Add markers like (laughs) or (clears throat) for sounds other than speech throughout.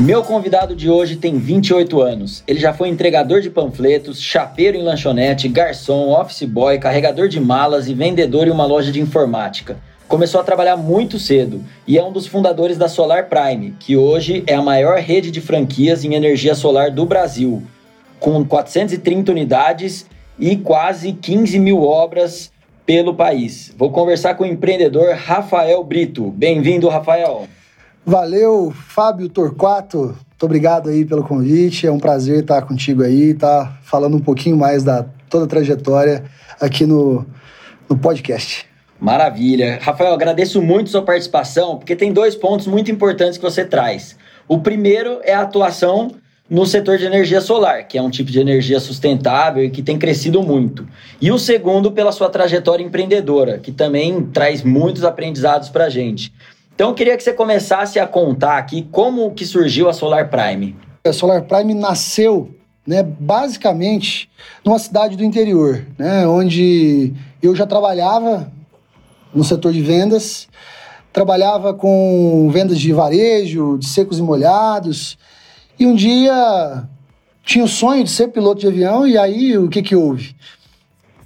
Meu convidado de hoje tem 28 anos. Ele já foi entregador de panfletos, chapeiro em lanchonete, garçom, office boy, carregador de malas e vendedor em uma loja de informática. Começou a trabalhar muito cedo e é um dos fundadores da Solar Prime, que hoje é a maior rede de franquias em energia solar do Brasil, com 430 unidades e quase 15 mil obras pelo país. Vou conversar com o empreendedor Rafael Brito. Bem-vindo, Rafael. Valeu, Fábio Torquato. Muito obrigado aí pelo convite. É um prazer estar contigo aí, estar tá falando um pouquinho mais da toda a trajetória aqui no, no podcast. Maravilha. Rafael, agradeço muito sua participação, porque tem dois pontos muito importantes que você traz. O primeiro é a atuação no setor de energia solar, que é um tipo de energia sustentável e que tem crescido muito. E o segundo, pela sua trajetória empreendedora, que também traz muitos aprendizados para a gente. Então eu queria que você começasse a contar aqui como que surgiu a Solar Prime. A Solar Prime nasceu, né, basicamente numa cidade do interior, né, onde eu já trabalhava no setor de vendas, trabalhava com vendas de varejo, de secos e molhados, e um dia tinha o sonho de ser piloto de avião e aí o que que houve?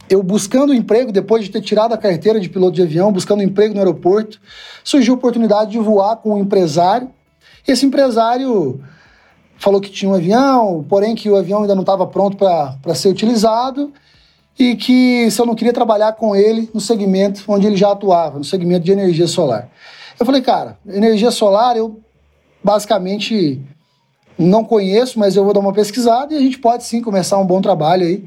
Eu buscando emprego, depois de ter tirado a carteira de piloto de avião, buscando emprego no aeroporto, surgiu a oportunidade de voar com um empresário. Esse empresário falou que tinha um avião, porém que o avião ainda não estava pronto para ser utilizado e que se eu não queria trabalhar com ele no segmento onde ele já atuava, no segmento de energia solar. Eu falei, cara, energia solar eu basicamente não conheço, mas eu vou dar uma pesquisada e a gente pode sim começar um bom trabalho aí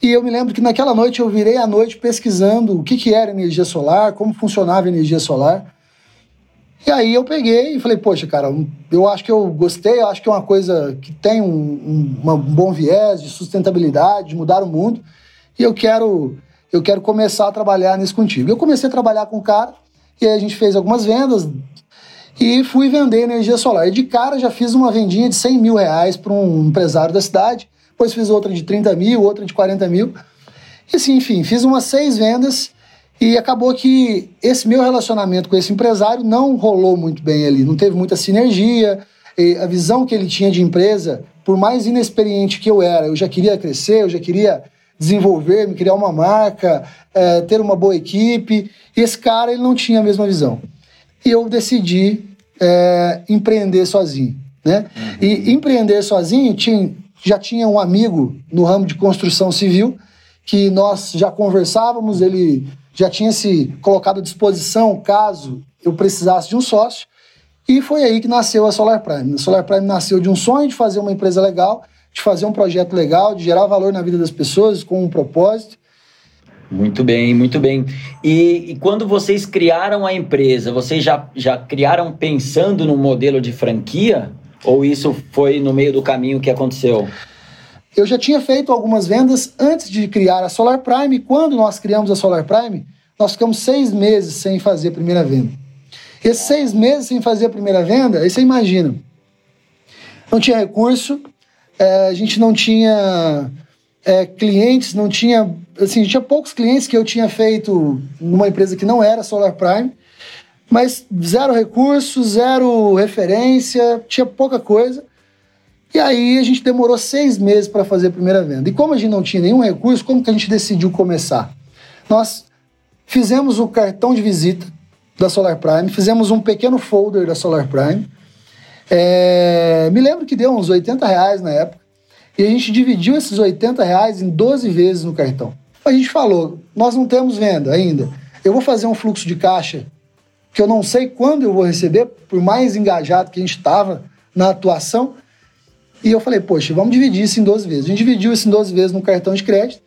e eu me lembro que naquela noite eu virei a noite pesquisando o que, que era energia solar, como funcionava a energia solar. E aí eu peguei e falei, poxa, cara, eu acho que eu gostei, eu acho que é uma coisa que tem um, um, um bom viés de sustentabilidade, de mudar o mundo, e eu quero, eu quero começar a trabalhar nisso contigo. Eu comecei a trabalhar com o cara, e aí a gente fez algumas vendas, e fui vender energia solar. E de cara já fiz uma vendinha de 100 mil reais para um empresário da cidade, depois fiz outra de 30 mil, outra de 40 mil. E assim, enfim, fiz umas seis vendas e acabou que esse meu relacionamento com esse empresário não rolou muito bem ali, não teve muita sinergia. a visão que ele tinha de empresa, por mais inexperiente que eu era, eu já queria crescer, eu já queria desenvolver, me criar uma marca, é, ter uma boa equipe. E esse cara ele não tinha a mesma visão. E eu decidi é, empreender sozinho. Né? Uhum. E empreender sozinho tinha já tinha um amigo no ramo de construção civil que nós já conversávamos, ele já tinha se colocado à disposição caso eu precisasse de um sócio. E foi aí que nasceu a Solar Prime. A Solar Prime nasceu de um sonho de fazer uma empresa legal, de fazer um projeto legal, de gerar valor na vida das pessoas com um propósito. Muito bem, muito bem. E, e, quando vocês criaram a empresa, vocês já, já criaram pensando no modelo de franquia? Ou isso foi no meio do caminho que aconteceu? Eu já tinha feito algumas vendas antes de criar a Solar Prime. Quando nós criamos a Solar Prime, nós ficamos seis meses sem fazer a primeira venda. Esses seis meses sem fazer a primeira venda, aí você imagina. Não tinha recurso, é, a gente não tinha é, clientes, não tinha. Assim, tinha poucos clientes que eu tinha feito numa empresa que não era Solar Prime. Mas zero recurso, zero referência, tinha pouca coisa. E aí a gente demorou seis meses para fazer a primeira venda. E como a gente não tinha nenhum recurso, como que a gente decidiu começar? Nós fizemos o cartão de visita da Solar Prime, fizemos um pequeno folder da Solar Prime. É, me lembro que deu uns 80 reais na época. E a gente dividiu esses 80 reais em 12 vezes no cartão. A gente falou: nós não temos venda ainda. Eu vou fazer um fluxo de caixa que eu não sei quando eu vou receber, por mais engajado que a gente estava na atuação. E eu falei, poxa, vamos dividir isso em 12 vezes. A gente dividiu isso em 12 vezes no cartão de crédito.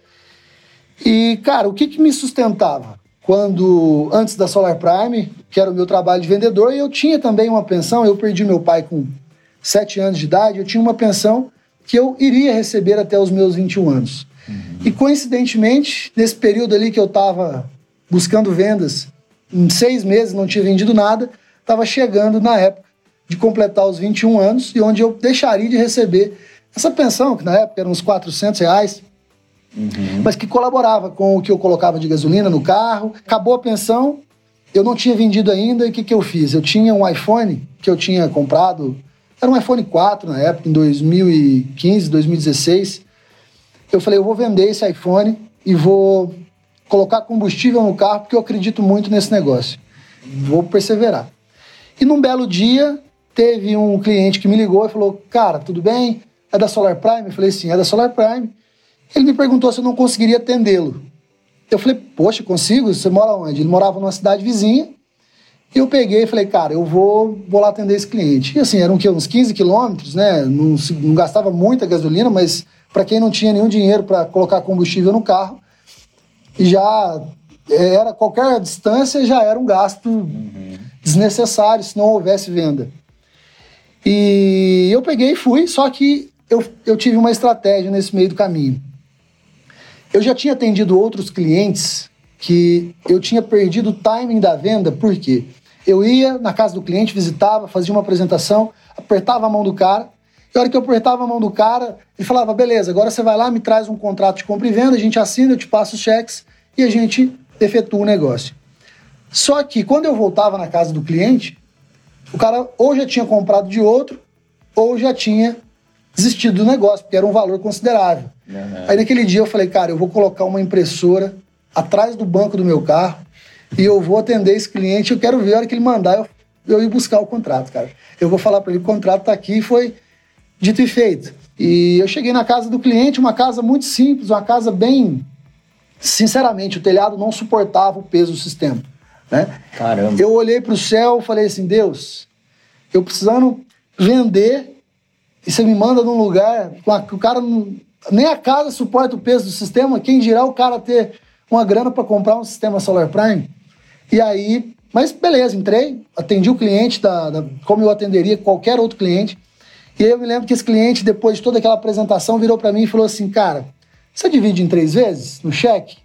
E, cara, o que, que me sustentava? Quando, antes da Solar Prime, que era o meu trabalho de vendedor, eu tinha também uma pensão, eu perdi meu pai com 7 anos de idade, eu tinha uma pensão que eu iria receber até os meus 21 anos. Uhum. E coincidentemente, nesse período ali que eu estava buscando vendas, em seis meses não tinha vendido nada, estava chegando na época de completar os 21 anos e onde eu deixaria de receber essa pensão, que na época era uns 400 reais, uhum. mas que colaborava com o que eu colocava de gasolina no carro. Acabou a pensão, eu não tinha vendido ainda, e o que, que eu fiz? Eu tinha um iPhone que eu tinha comprado, era um iPhone 4 na época, em 2015, 2016. Eu falei, eu vou vender esse iPhone e vou colocar combustível no carro, porque eu acredito muito nesse negócio. Vou perseverar. E num belo dia, teve um cliente que me ligou e falou: Cara, tudo bem? É da Solar Prime? Eu falei: Sim, é da Solar Prime. Ele me perguntou se eu não conseguiria atendê-lo. Eu falei: Poxa, consigo? Você mora onde? Ele morava numa cidade vizinha. E eu peguei e falei: Cara, eu vou, vou lá atender esse cliente. E assim, eram que, uns 15 quilômetros, né? Não, não gastava muita gasolina, mas para quem não tinha nenhum dinheiro para colocar combustível no carro, já era qualquer distância já era um gasto uhum. desnecessário se não houvesse venda. E eu peguei e fui, só que eu, eu tive uma estratégia nesse meio do caminho. Eu já tinha atendido outros clientes que eu tinha perdido o timing da venda, por quê? Eu ia na casa do cliente, visitava, fazia uma apresentação, apertava a mão do cara, e a hora que eu apertava a mão do cara, ele falava: beleza, agora você vai lá, me traz um contrato de compra e venda, a gente assina, eu te passo os cheques e a gente efetua o negócio. Só que quando eu voltava na casa do cliente, o cara ou já tinha comprado de outro, ou já tinha desistido do negócio, porque era um valor considerável. Uhum. Aí naquele dia eu falei, cara, eu vou colocar uma impressora atrás do banco do meu carro e eu vou atender esse cliente. Eu quero ver a hora que ele mandar eu, eu ir buscar o contrato, cara. Eu vou falar para ele: o contrato tá aqui e foi dito e feito. E eu cheguei na casa do cliente, uma casa muito simples, uma casa bem. Sinceramente, o telhado não suportava o peso do sistema. Né? Caramba. Eu olhei para o céu e falei assim: Deus, eu precisando vender e você me manda num lugar que o cara não, nem a casa suporta o peso do sistema, quem dirá o cara ter uma grana para comprar um sistema Solar Prime? E aí, mas beleza, entrei, atendi o cliente da, da, como eu atenderia qualquer outro cliente. E aí eu me lembro que esse cliente, depois de toda aquela apresentação, virou para mim e falou assim: Cara, você divide em três vezes no cheque?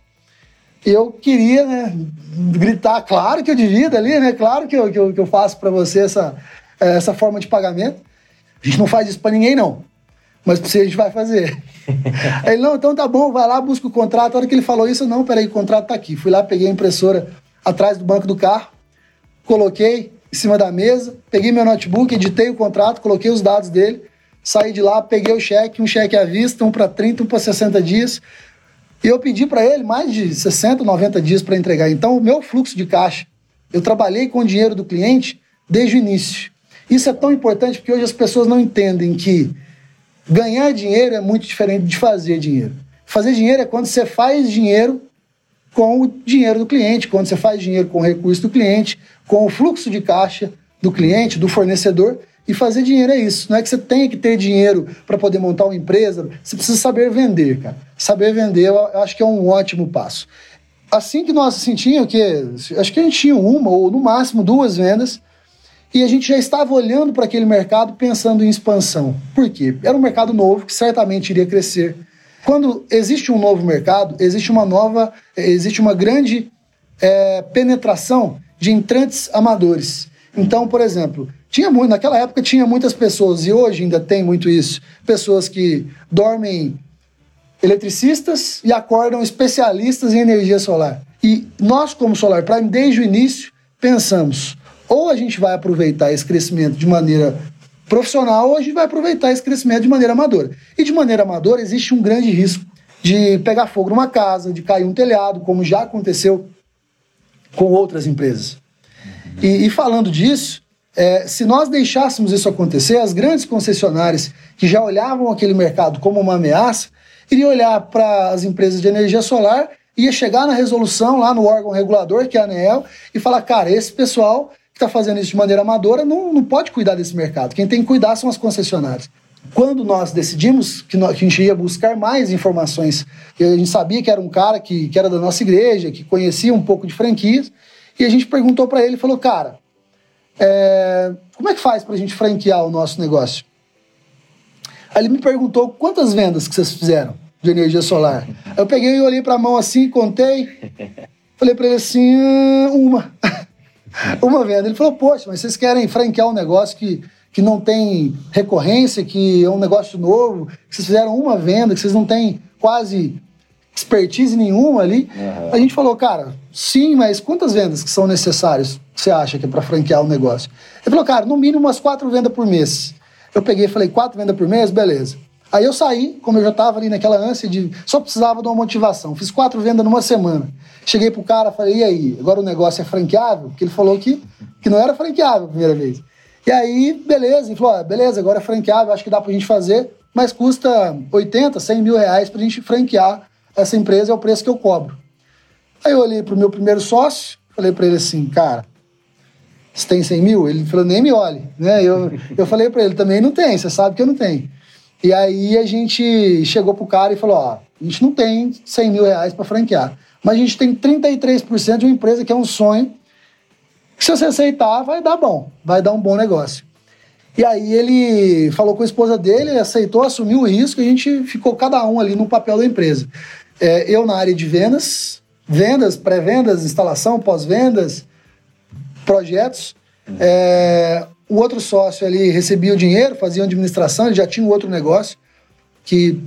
eu queria né, gritar, claro que eu divido ali, né? Claro que eu, que eu, que eu faço para você essa, essa forma de pagamento. A gente não faz isso para ninguém, não. Mas para você a gente vai fazer. (laughs) Aí ele, não, então tá bom, vai lá, busca o contrato. A hora que ele falou isso, não, peraí, o contrato tá aqui. Fui lá, peguei a impressora atrás do banco do carro, coloquei em cima da mesa, peguei meu notebook, editei o contrato, coloquei os dados dele, saí de lá, peguei o cheque, um cheque à vista, um para 30, um para 60 dias, e eu pedi para ele mais de 60, 90 dias para entregar. Então, o meu fluxo de caixa, eu trabalhei com o dinheiro do cliente desde o início. Isso é tão importante porque hoje as pessoas não entendem que ganhar dinheiro é muito diferente de fazer dinheiro. Fazer dinheiro é quando você faz dinheiro com o dinheiro do cliente, quando você faz dinheiro com o recurso do cliente, com o fluxo de caixa do cliente, do fornecedor. E fazer dinheiro é isso. Não é que você tenha que ter dinheiro para poder montar uma empresa. Você precisa saber vender, cara. Saber vender, eu acho que é um ótimo passo. Assim que nós sentíamos que acho que a gente tinha uma ou no máximo duas vendas e a gente já estava olhando para aquele mercado pensando em expansão. Por quê? Era um mercado novo que certamente iria crescer. Quando existe um novo mercado, existe uma nova, existe uma grande é, penetração de entrantes amadores. Então, por exemplo, tinha muito, naquela época tinha muitas pessoas, e hoje ainda tem muito isso, pessoas que dormem eletricistas e acordam especialistas em energia solar. E nós, como Solar Prime, desde o início, pensamos: ou a gente vai aproveitar esse crescimento de maneira profissional, a gente vai aproveitar esse crescimento de maneira amadora. E de maneira amadora existe um grande risco de pegar fogo numa casa, de cair um telhado, como já aconteceu com outras empresas. E, e falando disso, é, se nós deixássemos isso acontecer, as grandes concessionárias que já olhavam aquele mercado como uma ameaça, iriam olhar para as empresas de energia solar, ia chegar na resolução lá no órgão regulador, que é a ANEEL, e falar: cara, esse pessoal que está fazendo isso de maneira amadora não, não pode cuidar desse mercado. Quem tem que cuidar são as concessionárias. Quando nós decidimos que, nós, que a gente ia buscar mais informações, a gente sabia que era um cara que, que era da nossa igreja, que conhecia um pouco de franquias, e a gente perguntou para ele, falou, cara, é, como é que faz para a gente franquear o nosso negócio? Aí ele me perguntou quantas vendas que vocês fizeram. de energia solar. Eu peguei e olhei para a mão assim, contei. Falei para ele assim, ah, uma. (laughs) uma venda. Ele falou, poxa, mas vocês querem franquear um negócio que, que não tem recorrência, que é um negócio novo, que vocês fizeram uma venda, que vocês não têm quase expertise nenhuma ali. Uhum. A gente falou, cara, sim, mas quantas vendas que são necessárias que você acha que é para franquear um negócio? Ele falou, cara, no mínimo umas quatro vendas por mês. Eu peguei e falei, quatro vendas por mês? Beleza. Aí eu saí, como eu já estava ali naquela ânsia de. Só precisava de uma motivação. Fiz quatro vendas numa semana. Cheguei pro cara, falei, e aí, agora o negócio é franqueável? Porque ele falou que, que não era franqueável a primeira vez. E aí, beleza, ele falou, ah, beleza, agora é franqueável, acho que dá pra gente fazer, mas custa 80, 100 mil reais pra gente franquear essa empresa, é o preço que eu cobro. Aí eu olhei pro meu primeiro sócio, falei para ele assim, cara, você tem 100 mil? Ele falou, nem me olhe. Né? Eu, eu falei para ele, também não tem, você sabe que eu não tenho. E aí a gente chegou pro cara e falou, ó, a gente não tem 100 mil reais para franquear, mas a gente tem 33% de uma empresa que é um sonho, que se você aceitar, vai dar bom, vai dar um bom negócio. E aí ele falou com a esposa dele, aceitou, assumiu o risco, e a gente ficou cada um ali no papel da empresa. É, eu na área de vendas, vendas, pré-vendas, instalação, pós-vendas, projetos. É, o outro sócio ali recebia o dinheiro, fazia administração, ele já tinha um outro negócio que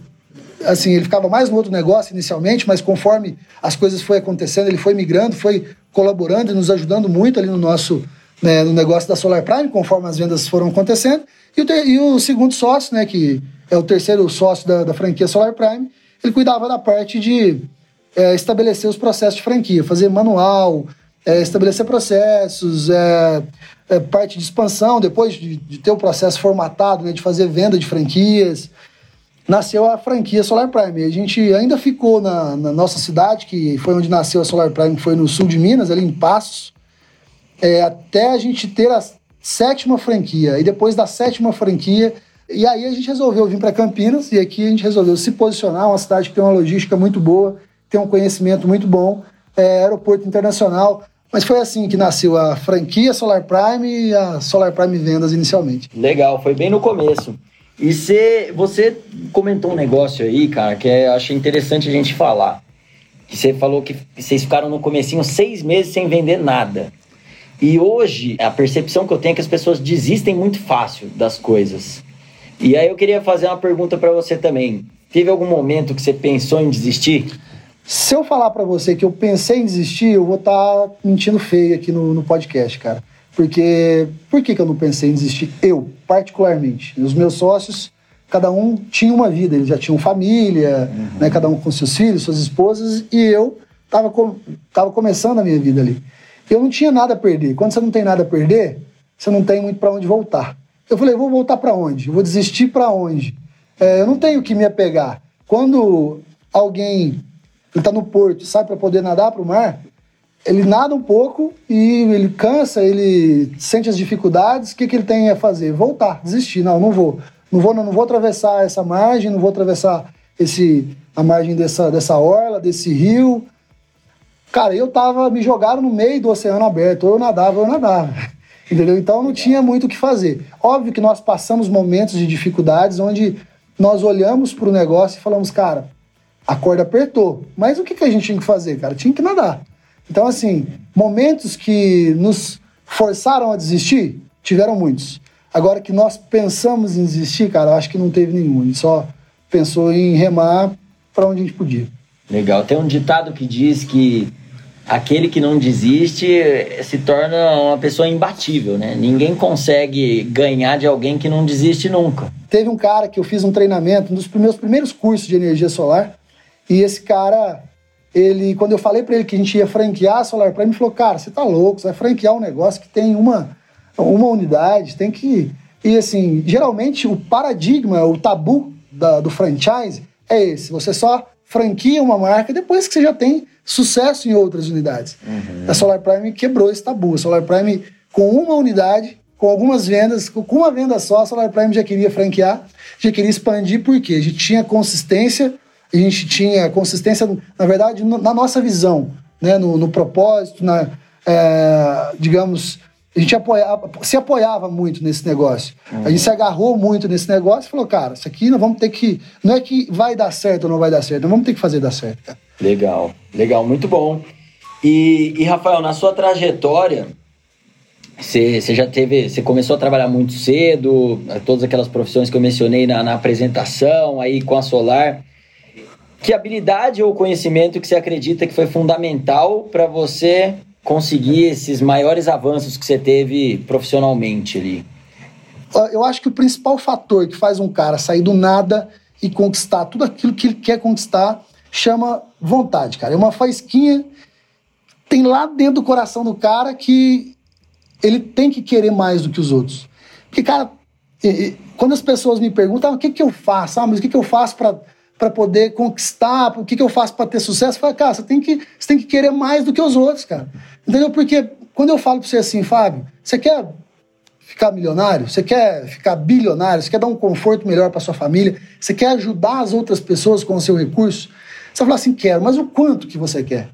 assim, ele ficava mais no outro negócio inicialmente, mas conforme as coisas foi acontecendo, ele foi migrando, foi colaborando e nos ajudando muito ali no nosso né, no negócio da Solar Prime, conforme as vendas foram acontecendo. E o, te, e o segundo sócio, né, que é o terceiro sócio da, da franquia Solar Prime, ele cuidava da parte de é, estabelecer os processos de franquia, fazer manual, é, estabelecer processos, é, é, parte de expansão, depois de, de, ter o processo formatado, né, de fazer venda de franquias, nasceu a franquia Solar Prime. A gente ainda ficou na, na nossa cidade, que foi onde nasceu a Solar Prime, que foi no sul de Minas, ali em Passos, é, até a gente ter a sétima franquia. E depois da sétima franquia, e aí a gente resolveu vir para Campinas, e aqui a gente resolveu se posicionar, uma cidade que tem uma logística muito boa, tem um conhecimento muito bom, é, aeroporto internacional. Mas foi assim que nasceu a franquia Solar Prime e a Solar Prime Vendas inicialmente. Legal, foi bem no começo. E cê, você comentou um negócio aí, cara, que é, eu achei interessante a gente falar. Que você falou que vocês ficaram no comecinho seis meses sem vender nada. E hoje, a percepção que eu tenho é que as pessoas desistem muito fácil das coisas. E aí eu queria fazer uma pergunta para você também. Teve algum momento que você pensou em desistir? Se eu falar para você que eu pensei em desistir, eu vou estar tá mentindo feio aqui no, no podcast, cara. Porque por que, que eu não pensei em desistir? Eu, particularmente. Os meus sócios, cada um tinha uma vida, eles já tinham família, uhum. né, cada um com seus filhos, suas esposas, e eu estava com, tava começando a minha vida ali. Eu não tinha nada a perder. Quando você não tem nada a perder, você não tem muito para onde voltar. Eu falei, vou voltar para onde? Eu vou desistir para onde? É, eu não tenho que me apegar. Quando alguém está no porto, sai para poder nadar para o mar, ele nada um pouco e ele cansa, ele sente as dificuldades. O que, que ele tem a fazer? Voltar, desistir. Não, não vou. Não vou, não, não vou atravessar essa margem, não vou atravessar esse, a margem dessa, dessa orla, desse rio Cara, eu tava, me jogaram no meio do oceano aberto, ou eu nadava, ou eu nadava. (laughs) Entendeu? Então não tinha muito o que fazer. Óbvio que nós passamos momentos de dificuldades onde nós olhamos para o negócio e falamos, cara, a corda apertou. Mas o que, que a gente tinha que fazer, cara? Tinha que nadar. Então, assim, momentos que nos forçaram a desistir, tiveram muitos. Agora que nós pensamos em desistir, cara, acho que não teve nenhum. A gente só pensou em remar para onde a gente podia. Legal. Tem um ditado que diz que aquele que não desiste se torna uma pessoa imbatível, né? Ninguém consegue ganhar de alguém que não desiste nunca. Teve um cara que eu fiz um treinamento, um dos meus primeiros cursos de energia solar, e esse cara, ele, quando eu falei para ele que a gente ia franquear a Solar Prime, ele falou: "Cara, você tá louco, você vai franquear um negócio que tem uma uma unidade, tem que e assim, geralmente o paradigma, o tabu da, do franchise é esse. Você só franquia uma marca depois que você já tem sucesso em outras unidades. Uhum. A Solar Prime quebrou esse tabu. A Solar Prime, com uma unidade, com algumas vendas, com uma venda só, a Solar Prime já queria franquear, já queria expandir, porque a gente tinha consistência, a gente tinha consistência, na verdade, na nossa visão, né? no, no propósito, na, é, digamos, a gente apoiava, se apoiava muito nesse negócio. Uhum. A gente se agarrou muito nesse negócio e falou, cara, isso aqui nós vamos ter que. Não é que vai dar certo ou não vai dar certo, nós vamos ter que fazer dar certo, cara. Legal, legal, muito bom. E, e Rafael, na sua trajetória, você, já teve. Você começou a trabalhar muito cedo, todas aquelas profissões que eu mencionei na, na apresentação, aí com a Solar. Que habilidade ou conhecimento que você acredita que foi fundamental para você conseguir esses maiores avanços que você teve profissionalmente ali? Eu acho que o principal fator que faz um cara sair do nada e conquistar tudo aquilo que ele quer conquistar chama vontade, cara. É uma faísquinha tem lá dentro do coração do cara que ele tem que querer mais do que os outros. Porque, cara, quando as pessoas me perguntam ah, o que, que eu faço, ah, mas o que, que eu faço para poder conquistar, o que, que eu faço para ter sucesso, eu falo, cara, você tem, que, você tem que querer mais do que os outros, cara. Entendeu? Porque quando eu falo para você assim, Fábio, você quer ficar milionário? Você quer ficar bilionário? Você quer dar um conforto melhor para sua família? Você quer ajudar as outras pessoas com o seu recurso? Você vai falar assim, quero, mas o quanto que você quer?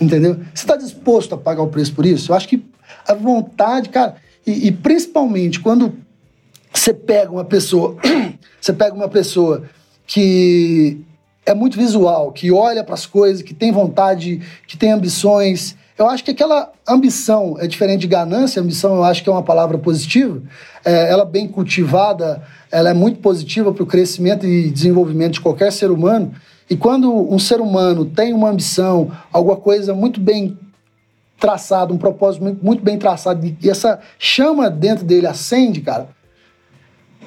Entendeu? Você está disposto a pagar o preço por isso? Eu acho que a vontade, cara, e, e principalmente quando você pega uma pessoa, (clears throat) você pega uma pessoa que é muito visual, que olha para as coisas, que tem vontade, que tem ambições. Eu acho que aquela ambição é diferente de ganância. Ambição, eu acho que é uma palavra positiva. É, ela bem cultivada, ela é muito positiva para o crescimento e desenvolvimento de qualquer ser humano. E quando um ser humano tem uma ambição, alguma coisa muito bem traçada, um propósito muito bem traçado, e essa chama dentro dele acende, cara,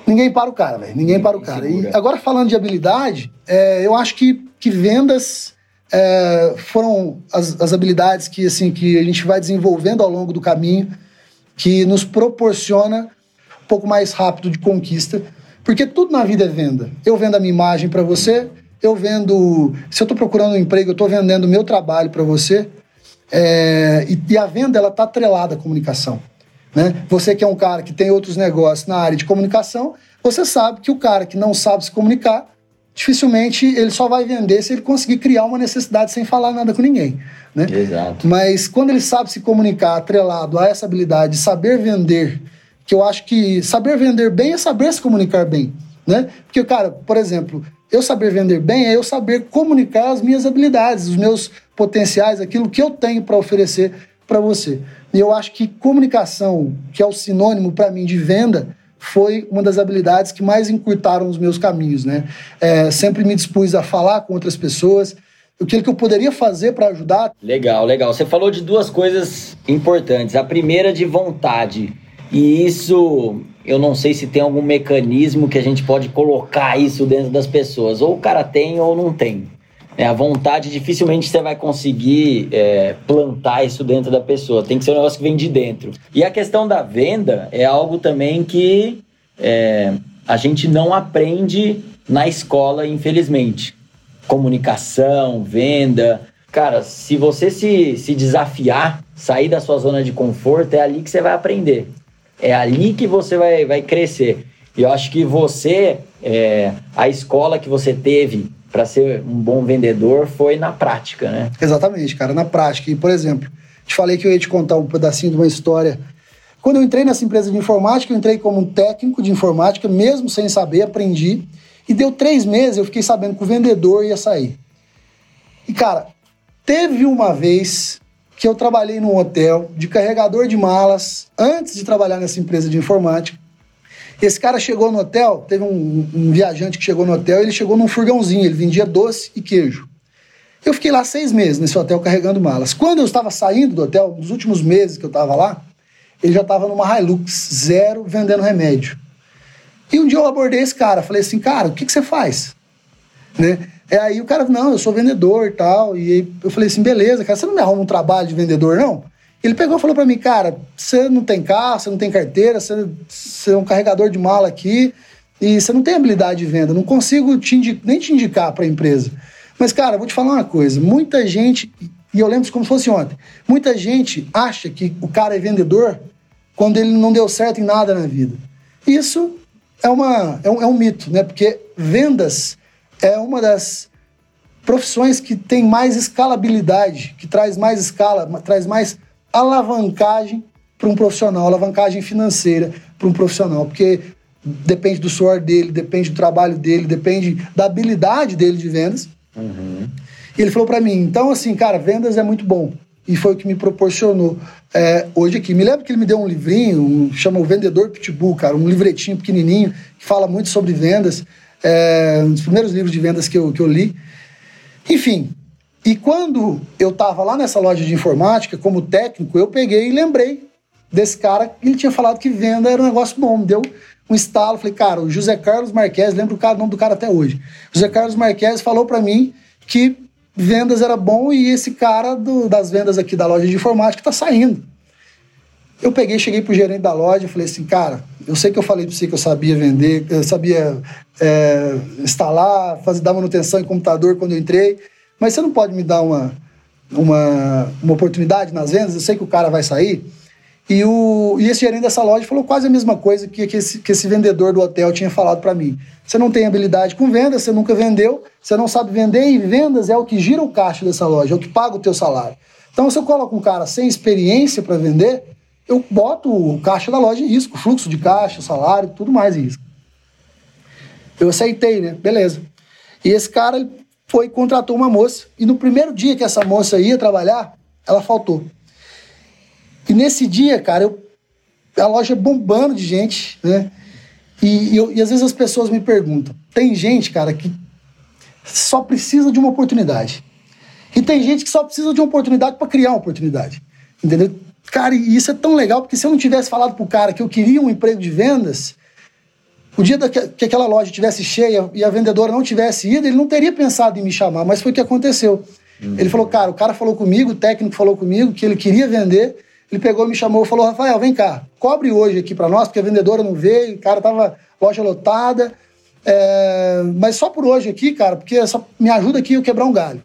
ninguém para o cara, velho. Ninguém para o cara. E agora falando de habilidade, é, eu acho que, que vendas é, foram as, as habilidades que, assim, que a gente vai desenvolvendo ao longo do caminho, que nos proporciona um pouco mais rápido de conquista, porque tudo na vida é venda. Eu vendo a minha imagem para você, eu vendo. Se eu estou procurando um emprego, eu estou vendendo o meu trabalho para você. É, e, e, a venda ela está atrelada à comunicação. Né? Você que é um cara que tem outros negócios na área de comunicação, você sabe que o cara que não sabe se comunicar, dificilmente ele só vai vender se ele conseguir criar uma necessidade sem falar nada com ninguém. Né? Exato. Mas quando ele sabe se comunicar atrelado a essa habilidade de saber vender, que eu acho que saber vender bem é saber se comunicar bem. Né? Porque, cara, por exemplo, eu saber vender bem é eu saber comunicar as minhas habilidades, os meus potenciais, aquilo que eu tenho para oferecer para você. E eu acho que comunicação, que é o sinônimo para mim de venda, foi uma das habilidades que mais encurtaram os meus caminhos, né? É, sempre me dispus a falar com outras pessoas, o que eu poderia fazer para ajudar. Legal, legal. Você falou de duas coisas importantes. A primeira de vontade. E isso eu não sei se tem algum mecanismo que a gente pode colocar isso dentro das pessoas. Ou o cara tem ou não tem. É, a vontade, dificilmente você vai conseguir é, plantar isso dentro da pessoa. Tem que ser um negócio que vem de dentro. E a questão da venda é algo também que é, a gente não aprende na escola, infelizmente. Comunicação, venda. Cara, se você se, se desafiar, sair da sua zona de conforto, é ali que você vai aprender. É ali que você vai, vai crescer. E eu acho que você, é, a escola que você teve para ser um bom vendedor foi na prática, né? Exatamente, cara, na prática. E, por exemplo, te falei que eu ia te contar um pedacinho de uma história. Quando eu entrei nessa empresa de informática, eu entrei como um técnico de informática, mesmo sem saber, aprendi. E deu três meses, eu fiquei sabendo que o vendedor ia sair. E, cara, teve uma vez que eu trabalhei num hotel de carregador de malas antes de trabalhar nessa empresa de informática. Esse cara chegou no hotel, teve um, um viajante que chegou no hotel, ele chegou num furgãozinho, ele vendia doce e queijo. Eu fiquei lá seis meses nesse hotel carregando malas. Quando eu estava saindo do hotel, nos últimos meses que eu estava lá, ele já estava numa Hilux zero vendendo remédio. E um dia eu abordei esse cara, falei assim, cara, o que, que você faz? Né? É aí o cara, não, eu sou vendedor e tal. E eu falei assim, beleza, cara, você não me arruma um trabalho de vendedor, não? Ele pegou e falou para mim, cara, você não tem carro, você não tem carteira, você, é um carregador de mala aqui e você não tem habilidade de venda, não consigo te nem te indicar para a empresa. Mas, cara, vou te falar uma coisa, muita gente, e eu lembro como se fosse ontem, muita gente acha que o cara é vendedor quando ele não deu certo em nada na vida. Isso é, uma, é, um, é um mito, né? Porque vendas é uma das profissões que tem mais escalabilidade, que traz mais escala, traz mais alavancagem para um profissional, alavancagem financeira para um profissional, porque depende do suor dele, depende do trabalho dele, depende da habilidade dele de vendas. Uhum. E ele falou para mim, então assim, cara, vendas é muito bom. E foi o que me proporcionou é, hoje aqui. Me lembro que ele me deu um livrinho, um, chama o Vendedor Pitbull, cara, um livretinho pequenininho, que fala muito sobre vendas. É, um dos primeiros livros de vendas que eu, que eu li. Enfim, e quando eu estava lá nessa loja de informática, como técnico, eu peguei e lembrei desse cara que ele tinha falado que venda era um negócio bom. Me deu um estalo. Falei, cara, o José Carlos Marques, lembro o, cara, o nome do cara até hoje. José Carlos Marques falou para mim que vendas era bom e esse cara do, das vendas aqui da loja de informática tá saindo. Eu peguei, cheguei pro gerente da loja e falei assim, cara, eu sei que eu falei para você que eu sabia vender, eu sabia é, instalar, fazer dar manutenção em computador quando eu entrei, mas você não pode me dar uma, uma, uma oportunidade nas vendas? Eu sei que o cara vai sair. E, o, e esse gerente dessa loja falou quase a mesma coisa que, que, esse, que esse vendedor do hotel tinha falado para mim. Você não tem habilidade com vendas, você nunca vendeu, você não sabe vender, e vendas é o que gira o caixa dessa loja, é o que paga o teu salário. Então, se eu coloco um cara sem experiência para vender, eu boto o caixa da loja em risco, fluxo de caixa, salário, tudo mais em risco. Eu aceitei, né? Beleza. E esse cara ele foi contratou uma moça. E no primeiro dia que essa moça ia trabalhar, ela faltou. E nesse dia, cara, eu, a loja bombando de gente, né? E, e, eu, e às vezes as pessoas me perguntam: tem gente, cara, que só precisa de uma oportunidade. E tem gente que só precisa de uma oportunidade para criar uma oportunidade. Entendeu? Cara, e isso é tão legal, porque se eu não tivesse falado pro cara que eu queria um emprego de vendas, o dia que aquela loja tivesse cheia e a vendedora não tivesse ido, ele não teria pensado em me chamar, mas foi o que aconteceu. Uhum. Ele falou, cara, o cara falou comigo, o técnico falou comigo que ele queria vender, ele pegou, me chamou e falou, Rafael, vem cá, cobre hoje aqui para nós, porque a vendedora não veio, o cara tava loja lotada, é, mas só por hoje aqui, cara, porque só me ajuda aqui eu quebrar um galho.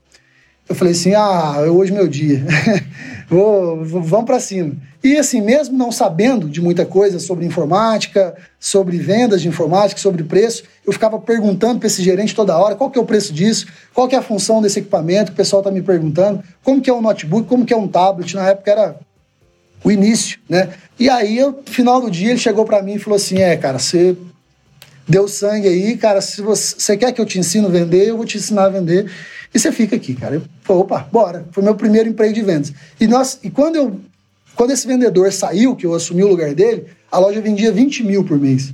Eu falei assim, ah, hoje é meu dia, (laughs) vou, vamos para cima. E assim, mesmo não sabendo de muita coisa sobre informática, sobre vendas de informática, sobre preço, eu ficava perguntando para esse gerente toda hora qual que é o preço disso, qual que é a função desse equipamento, o pessoal está me perguntando, como que é um notebook, como que é um tablet, na época era o início, né? E aí, no final do dia, ele chegou para mim e falou assim, é, cara, você deu sangue aí, cara, se você, você quer que eu te ensine a vender, eu vou te ensinar a vender, e você fica aqui, cara. Eu falei, opa, bora. Foi meu primeiro emprego de vendas. E, nós, e quando eu quando esse vendedor saiu, que eu assumi o lugar dele, a loja vendia 20 mil por mês.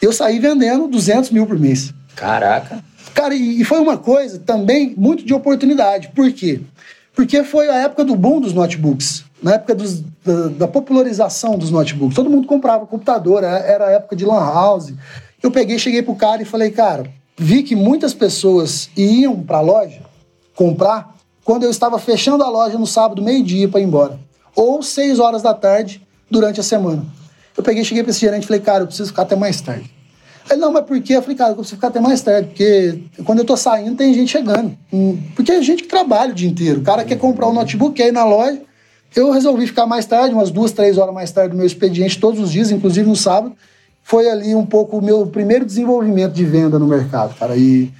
Eu saí vendendo 200 mil por mês. Caraca. Cara, e, e foi uma coisa também muito de oportunidade. Por quê? Porque foi a época do boom dos notebooks. Na época dos, da, da, popularização dos notebooks. Todo mundo comprava computador, era a época de lan house. Eu peguei, cheguei pro cara e falei, cara, vi que muitas pessoas iam para a loja comprar quando eu estava fechando a loja no sábado, meio-dia, para ir embora ou 6 horas da tarde durante a semana. Eu peguei, cheguei para esse gerente e falei, cara, eu preciso ficar até mais tarde. Ele, não, mas por quê? Eu falei, cara, eu preciso ficar até mais tarde, porque quando eu tô saindo tem gente chegando. Hum, porque é gente que trabalha o dia inteiro. O cara quer comprar um notebook, ir na loja. Eu resolvi ficar mais tarde, umas duas, três horas mais tarde do meu expediente, todos os dias, inclusive no sábado. Foi ali um pouco o meu primeiro desenvolvimento de venda no mercado, cara. E,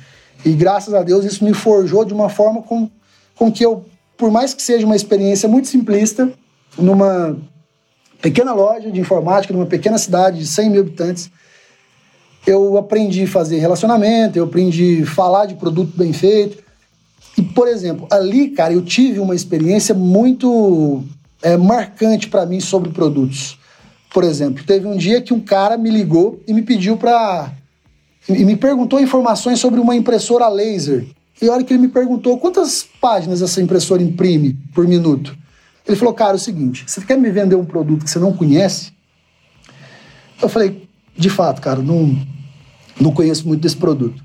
e graças a Deus isso me forjou de uma forma com, com que eu, por mais que seja uma experiência muito simplista, numa pequena loja de informática, numa pequena cidade de 100 mil habitantes. Eu aprendi a fazer relacionamento, eu aprendi a falar de produto bem feito. E, por exemplo, ali, cara, eu tive uma experiência muito é, marcante para mim sobre produtos. Por exemplo, teve um dia que um cara me ligou e me pediu para. E me perguntou informações sobre uma impressora laser. E a hora que ele me perguntou quantas páginas essa impressora imprime por minuto, ele falou, cara, é o seguinte, você quer me vender um produto que você não conhece? Eu falei, de fato, cara, não, não conheço muito desse produto.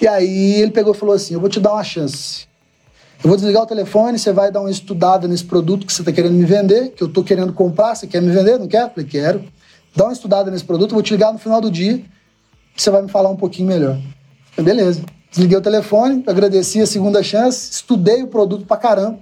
E aí ele pegou e falou assim, eu vou te dar uma chance. Eu vou desligar o telefone, você vai dar uma estudada nesse produto que você está querendo me vender, que eu estou querendo comprar, você quer me vender? Não quer? Eu falei, quero. Dá uma estudada nesse produto, eu vou te ligar no final do dia, você vai me falar um pouquinho melhor. Beleza. Desliguei o telefone, agradeci a segunda chance, estudei o produto pra caramba.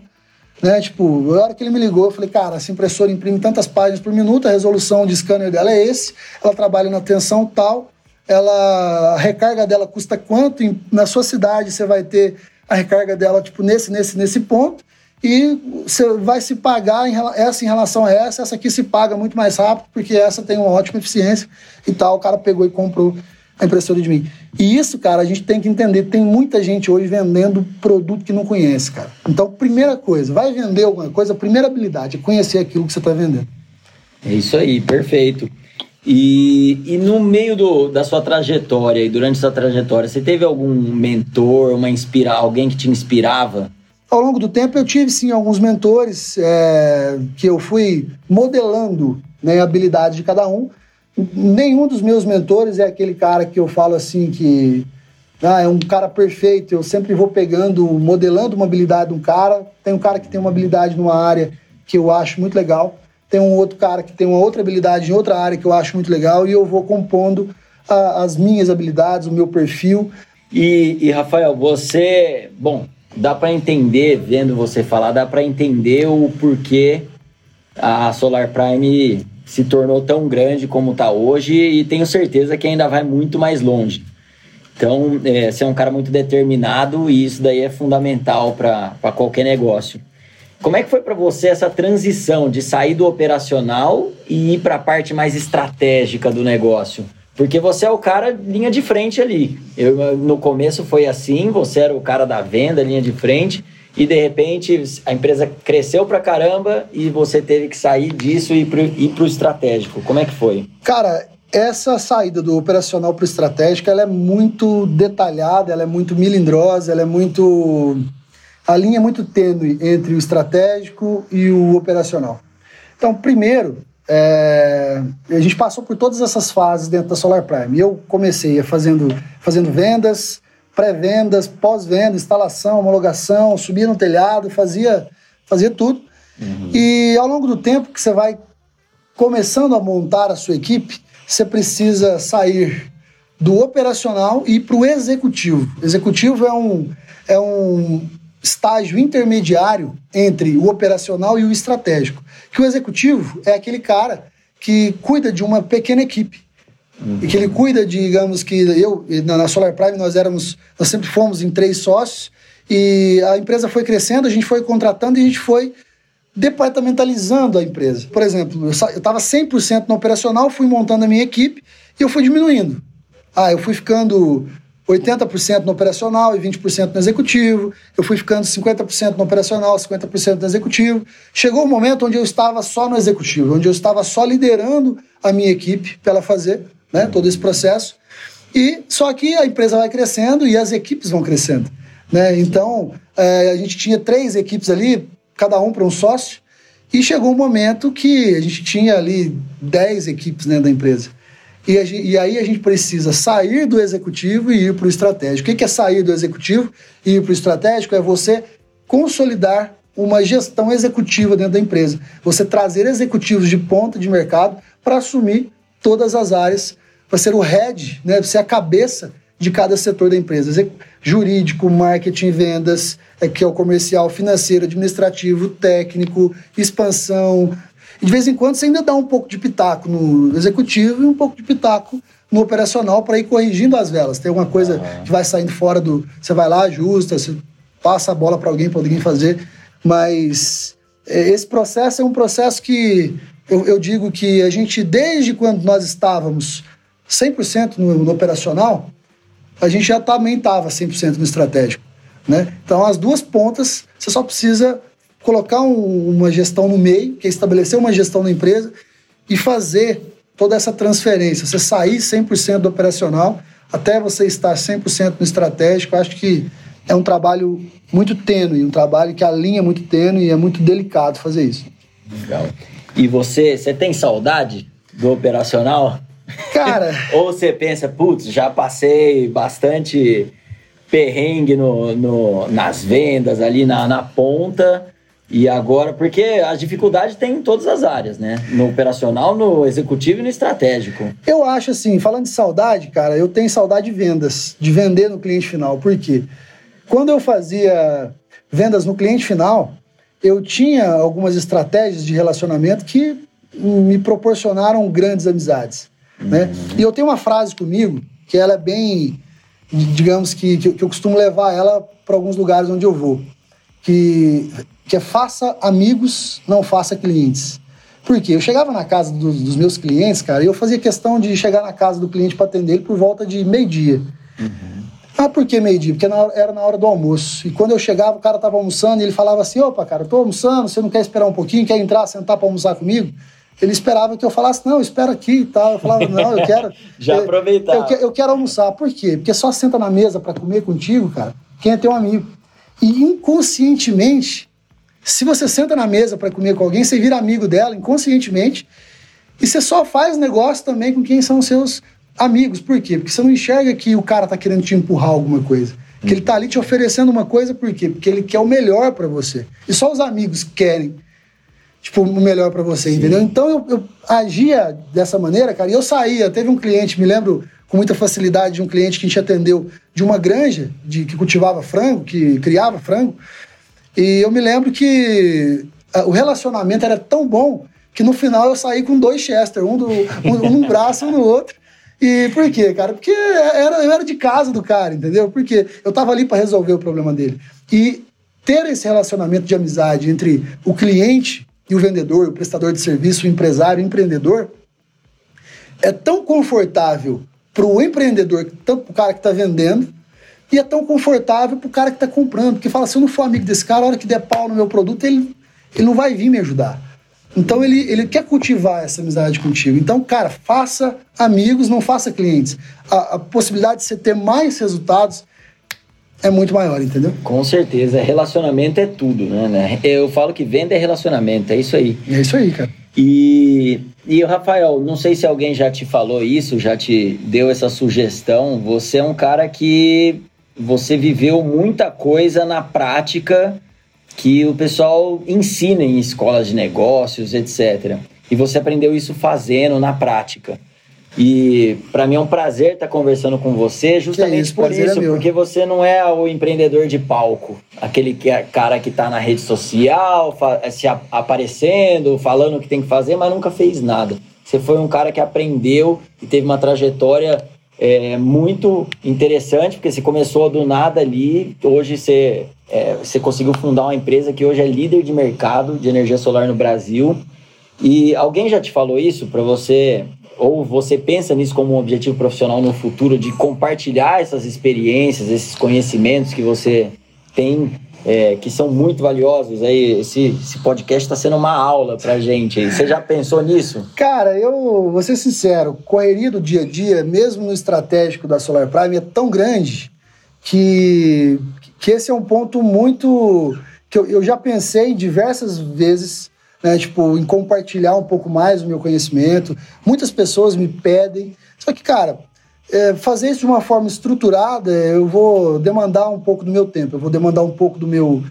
Né? Tipo, na hora que ele me ligou, eu falei, cara, essa impressora imprime tantas páginas por minuto, a resolução de scanner dela é esse, ela trabalha na tensão tal, ela, a recarga dela custa quanto? Na sua cidade você vai ter a recarga dela, tipo, nesse, nesse, nesse ponto. e você vai se pagar em, essa em relação a essa, essa aqui se paga muito mais rápido, porque essa tem uma ótima eficiência e tal. O cara pegou e comprou a impressora de mim. E isso, cara, a gente tem que entender. Tem muita gente hoje vendendo produto que não conhece, cara. Então, primeira coisa, vai vender alguma coisa, a primeira habilidade é conhecer aquilo que você está vendendo. É isso aí, perfeito. E, e no meio do, da sua trajetória e durante sua trajetória, você teve algum mentor, uma inspira, alguém que te inspirava? Ao longo do tempo eu tive sim alguns mentores é, que eu fui modelando né, a habilidade de cada um. Nenhum dos meus mentores é aquele cara que eu falo assim que ah, é um cara perfeito. Eu sempre vou pegando, modelando uma habilidade de um cara. Tem um cara que tem uma habilidade numa área que eu acho muito legal tem um outro cara que tem uma outra habilidade em outra área que eu acho muito legal e eu vou compondo a, as minhas habilidades, o meu perfil. E, e Rafael, você, bom, dá para entender, vendo você falar, dá para entender o porquê a Solar Prime se tornou tão grande como está hoje e tenho certeza que ainda vai muito mais longe. Então, é, você é um cara muito determinado e isso daí é fundamental para qualquer negócio. Como é que foi para você essa transição de sair do operacional e ir para a parte mais estratégica do negócio? Porque você é o cara linha de frente ali. Eu, no começo foi assim, você era o cara da venda, linha de frente, e de repente a empresa cresceu pra caramba e você teve que sair disso e ir para o estratégico. Como é que foi? Cara, essa saída do operacional para o estratégico ela é muito detalhada, ela é muito milindrosa, ela é muito a linha é muito tênue entre o estratégico e o operacional. Então, primeiro, é, a gente passou por todas essas fases dentro da Solar Prime. Eu comecei fazendo, fazendo vendas, pré-vendas, pós-venda, instalação, homologação, subia no telhado, fazia, fazia tudo. Uhum. E ao longo do tempo que você vai começando a montar a sua equipe, você precisa sair do operacional e ir para o executivo. Executivo é um, é um estágio intermediário entre o operacional e o estratégico. Que o executivo é aquele cara que cuida de uma pequena equipe. Uhum. E que ele cuida, digamos que eu, na Solar Prime, nós éramos, nós sempre fomos em três sócios, e a empresa foi crescendo, a gente foi contratando e a gente foi departamentalizando a empresa. Por exemplo, eu estava 100% no operacional, fui montando a minha equipe e eu fui diminuindo. Ah, eu fui ficando 80% no operacional e 20% no executivo. Eu fui ficando 50% no operacional, 50% no executivo. Chegou o um momento onde eu estava só no executivo, onde eu estava só liderando a minha equipe para ela fazer né, todo esse processo. E só que a empresa vai crescendo e as equipes vão crescendo. Né? Então, é, a gente tinha três equipes ali, cada um para um sócio, e chegou um momento que a gente tinha ali 10 equipes né, da empresa. E, a, e, aí a gente precisa sair do executivo e ir para o estratégico. O que é sair do executivo e ir para o estratégico? É você consolidar uma gestão executiva dentro da empresa. Você trazer executivos de ponta de mercado para assumir todas as áreas, para ser o head, né, ser a cabeça de cada setor da empresa. Jurídico, marketing, vendas, é, que é o comercial, financeiro, administrativo, técnico, expansão, e de vez em quando você ainda dá um pouco de pitaco no executivo e um pouco de pitaco no operacional para ir corrigindo as velas. Tem alguma coisa uhum. que vai saindo fora do. Você vai lá, ajusta, você passa a bola para alguém, para alguém fazer. Mas é, esse processo é um processo que eu, eu digo que a gente, desde quando nós estávamos 100% no, no operacional, a gente já também estava 100% no estratégico. Né? Então, as duas pontas, você só precisa colocar um, uma gestão no meio, que é estabelecer uma gestão na empresa e fazer toda essa transferência. Você sair 100% do operacional até você estar 100% no estratégico, acho que é um trabalho muito tênue, um trabalho que a linha é muito tênue e é muito delicado fazer isso. Legal. E você, você tem saudade do operacional? Cara. (laughs) Ou você pensa, putz, já passei bastante perrengue no, no, nas vendas ali na, na ponta e agora, porque as dificuldades tem em todas as áreas, né? No operacional, no executivo e no estratégico. Eu acho assim, falando de saudade, cara, eu tenho saudade de vendas, de vender no cliente final. Por quê? Quando eu fazia vendas no cliente final, eu tinha algumas estratégias de relacionamento que me proporcionaram grandes amizades, né? uhum. E eu tenho uma frase comigo que ela é bem, digamos que, que eu costumo levar ela para alguns lugares onde eu vou, que que é faça amigos, não faça clientes. Por quê? Eu chegava na casa do, dos meus clientes, cara, e eu fazia questão de chegar na casa do cliente para atender ele por volta de meio-dia. Uhum. Ah, por que meio-dia? Porque era na hora do almoço. E quando eu chegava, o cara estava almoçando e ele falava assim: opa, cara, tô almoçando, você não quer esperar um pouquinho, quer entrar, sentar para almoçar comigo? Ele esperava que eu falasse, não, espera aqui e tal. Eu falava, não, eu quero. (laughs) Já aproveitar. Eu, eu, quero almoçar. Por quê? Porque só senta na mesa para comer contigo, cara, quem é teu amigo. E inconscientemente, se você senta na mesa para comer com alguém, você vira amigo dela, inconscientemente. E você só faz negócio também com quem são seus amigos. Por quê? Porque você não enxerga que o cara tá querendo te empurrar alguma coisa. Que ele tá ali te oferecendo uma coisa, por quê? Porque ele quer o melhor para você. E só os amigos querem tipo, o melhor para você, Sim. entendeu? Então eu, eu, agia dessa maneira, cara, e eu saía. Teve um cliente, me lembro com muita facilidade, de um cliente que a gente atendeu de uma granja de, que cultivava frango, que criava frango. E eu me lembro que uh, o relacionamento era tão bom que no final eu saí com dois Chester, um, do, um, um num braço e um no outro. E por quê, cara? Porque era, eu era de casa do cara, entendeu? Porque eu tava ali para resolver o problema dele. E ter esse relacionamento de amizade entre o cliente e o vendedor, o prestador de serviço, o empresário, o empreendedor, é tão confortável para o empreendedor, tanto o cara que está vendendo, e é tão confortável para o cara que está comprando, porque fala, se eu não for amigo desse cara, a hora que der pau no meu produto, ele, ele não vai vir me ajudar. Então ele, ele quer cultivar essa amizade contigo. Então, cara, faça amigos, não faça clientes. A, a possibilidade de você ter mais resultados é muito maior, entendeu? Com certeza. Relacionamento é tudo, né, né? Eu falo que venda é relacionamento, é isso aí. É isso aí, cara. E, e Rafael, não sei se alguém já te falou isso, já te deu essa sugestão. Você é um cara que você viveu muita coisa na prática que o pessoal ensina em escolas de negócios, etc. E você aprendeu isso fazendo na prática. E para mim é um prazer estar tá conversando com você, justamente é isso, por isso, é porque você não é o empreendedor de palco, aquele que é cara que está na rede social, se aparecendo, falando o que tem que fazer, mas nunca fez nada. Você foi um cara que aprendeu e teve uma trajetória é, muito interessante, porque você começou do nada ali, hoje você, é, você conseguiu fundar uma empresa que hoje é líder de mercado de energia solar no Brasil. E alguém já te falou isso para você ou você pensa nisso como um objetivo profissional no futuro de compartilhar essas experiências, esses conhecimentos que você tem, é, que são muito valiosos? Aí esse, esse podcast está sendo uma aula para gente. Você já pensou nisso? Cara, eu vou ser sincero, correria do dia a dia, mesmo no estratégico da Solar Prime, é tão grande que, que esse é um ponto muito que eu, eu já pensei diversas vezes né? Tipo, em compartilhar um pouco mais o meu conhecimento. Muitas pessoas me pedem. Só que, cara, é, fazer isso de uma forma estruturada, eu vou demandar um pouco do meu tempo, eu vou demandar um pouco do meu,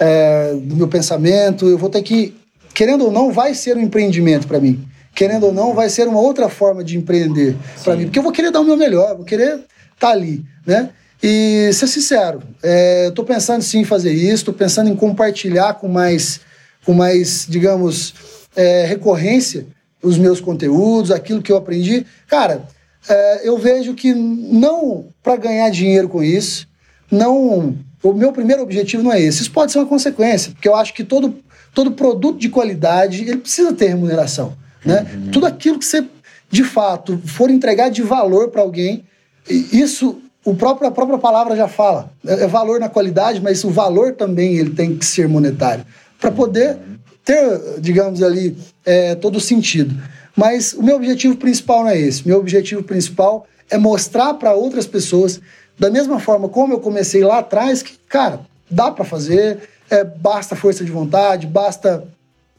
é, do meu pensamento, eu vou ter que, querendo ou não, vai ser um empreendimento para mim. Querendo ou não, vai ser uma outra forma de empreender para mim, porque eu vou querer dar o meu melhor, vou querer estar tá ali, né? E ser sincero, é, estou pensando sim em fazer isso, estou pensando em compartilhar com mais com mais, digamos, é, recorrência os meus conteúdos, aquilo que eu aprendi. Cara, é, eu vejo que não para ganhar dinheiro com isso, não. O meu primeiro objetivo não é esse. Isso pode ser uma consequência, porque eu acho que todo, todo produto de qualidade ele precisa ter remuneração. Né? Uhum. Tudo aquilo que você, de fato, for entregar de valor para alguém, isso o próprio, a própria palavra já fala. É, é valor na qualidade, mas o valor também ele tem que ser monetário para poder ter, digamos ali, é, todo o sentido. Mas o meu objetivo principal não é esse. Meu objetivo principal é mostrar para outras pessoas, da mesma forma como eu comecei lá atrás, que, cara, dá para fazer, é, basta força de vontade, basta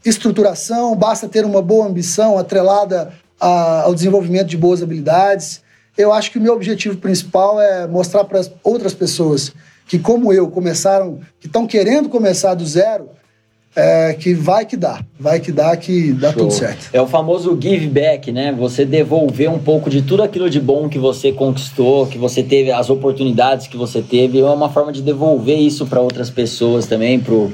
estruturação, basta ter uma boa ambição atrelada a, ao desenvolvimento de boas habilidades. Eu acho que o meu objetivo principal é mostrar para outras pessoas que, como eu, começaram, que estão querendo começar do zero, é, que vai que dá, vai que dá, que dá Show. tudo certo. É o famoso give back, né? Você devolver um pouco de tudo aquilo de bom que você conquistou, que você teve, as oportunidades que você teve, é uma forma de devolver isso para outras pessoas também, pro,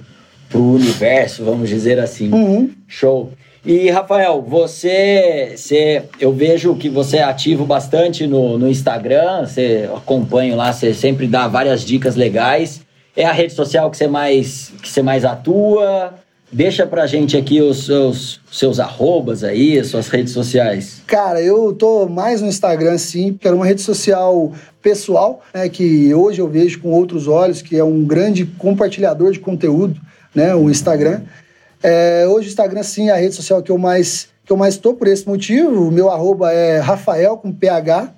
pro universo, vamos dizer assim. Uhum. Show. E Rafael, você, você, eu vejo que você é ativo bastante no, no Instagram, você acompanha lá, você sempre dá várias dicas legais. É a rede social que você mais, que você mais atua? Deixa pra gente aqui os seus, seus arrobas aí, as suas redes sociais. Cara, eu tô mais no Instagram, sim, porque era uma rede social pessoal, né, que hoje eu vejo com outros olhos, que é um grande compartilhador de conteúdo, né, o Instagram. É, hoje o Instagram, sim, é a rede social que eu mais que eu mais estou por esse motivo. O meu arroba é Rafael com PH,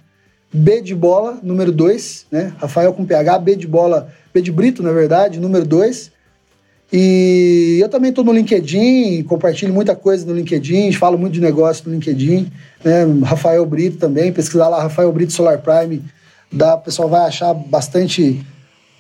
B de bola, número 2, né? Rafael com PH, B de bola, B de Brito, na verdade, número 2. E eu também estou no LinkedIn, compartilho muita coisa no LinkedIn, falo muito de negócio no LinkedIn, né? Rafael Brito também, pesquisar lá Rafael Brito Solar Prime, dá, o pessoal vai achar bastante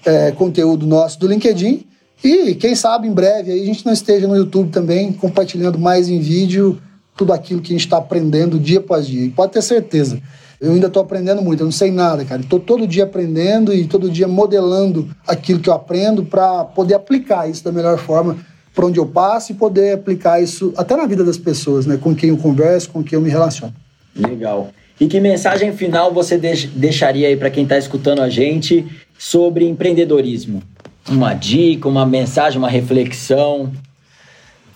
é, conteúdo nosso do LinkedIn. E quem sabe em breve aí a gente não esteja no YouTube também, compartilhando mais em vídeo tudo aquilo que a gente está aprendendo dia após dia. Pode ter certeza. Eu ainda estou aprendendo muito, eu não sei nada, cara. Estou todo dia aprendendo e todo dia modelando aquilo que eu aprendo para poder aplicar isso da melhor forma para onde eu passo e poder aplicar isso até na vida das pessoas, né? Com quem eu converso, com quem eu me relaciono. Legal. E que mensagem final você deixaria aí para quem está escutando a gente sobre empreendedorismo? Uma dica, uma mensagem, uma reflexão?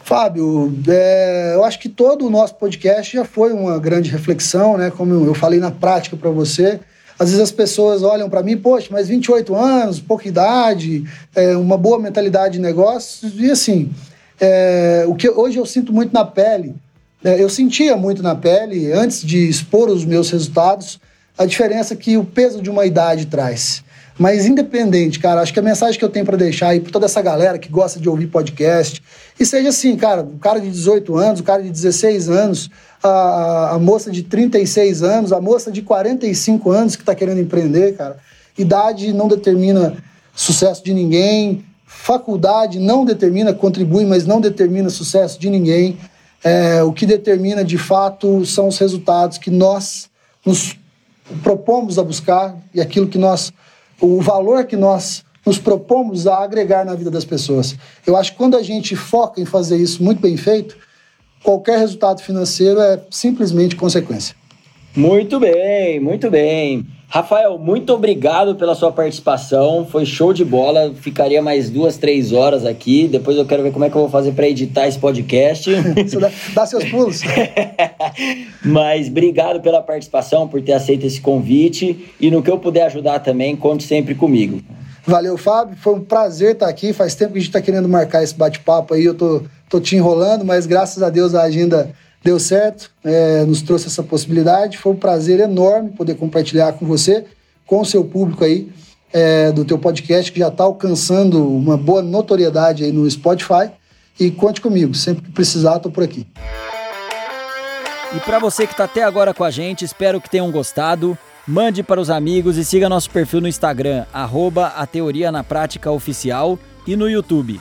Fábio, é, eu acho que todo o nosso podcast já foi uma grande reflexão, né? Como eu falei na prática para você. Às vezes as pessoas olham para mim, poxa, mas 28 anos, pouca idade, é, uma boa mentalidade de negócios. E assim, é, o que hoje eu sinto muito na pele, é, eu sentia muito na pele, antes de expor os meus resultados, a diferença que o peso de uma idade traz. Mas independente, cara, acho que a mensagem que eu tenho para deixar aí para toda essa galera que gosta de ouvir podcast, e seja assim, cara, o cara de 18 anos, o cara de 16 anos, a, a moça de 36 anos, a moça de 45 anos que está querendo empreender, cara. Idade não determina sucesso de ninguém, faculdade não determina, contribui, mas não determina sucesso de ninguém. É, o que determina de fato são os resultados que nós nos propomos a buscar e aquilo que nós o valor que nós nos propomos a agregar na vida das pessoas. Eu acho que quando a gente foca em fazer isso muito bem feito, qualquer resultado financeiro é simplesmente consequência. Muito bem, muito bem. Rafael, muito obrigado pela sua participação. Foi show de bola. Ficaria mais duas, três horas aqui. Depois eu quero ver como é que eu vou fazer para editar esse podcast. (laughs) dá, dá seus pulos. (laughs) Mas obrigado pela participação, por ter aceito esse convite. E no que eu puder ajudar também, conte sempre comigo. Valeu, Fábio. Foi um prazer estar aqui. Faz tempo que a gente está querendo marcar esse bate-papo aí. Eu tô, tô te enrolando, mas graças a Deus a agenda deu certo, é, nos trouxe essa possibilidade. Foi um prazer enorme poder compartilhar com você, com o seu público aí, é, do teu podcast, que já está alcançando uma boa notoriedade aí no Spotify. E conte comigo, sempre que precisar, estou por aqui. E para você que está até agora com a gente, espero que tenham gostado. Mande para os amigos e siga nosso perfil no Instagram, arroba a Teoria na Prática Oficial e no YouTube.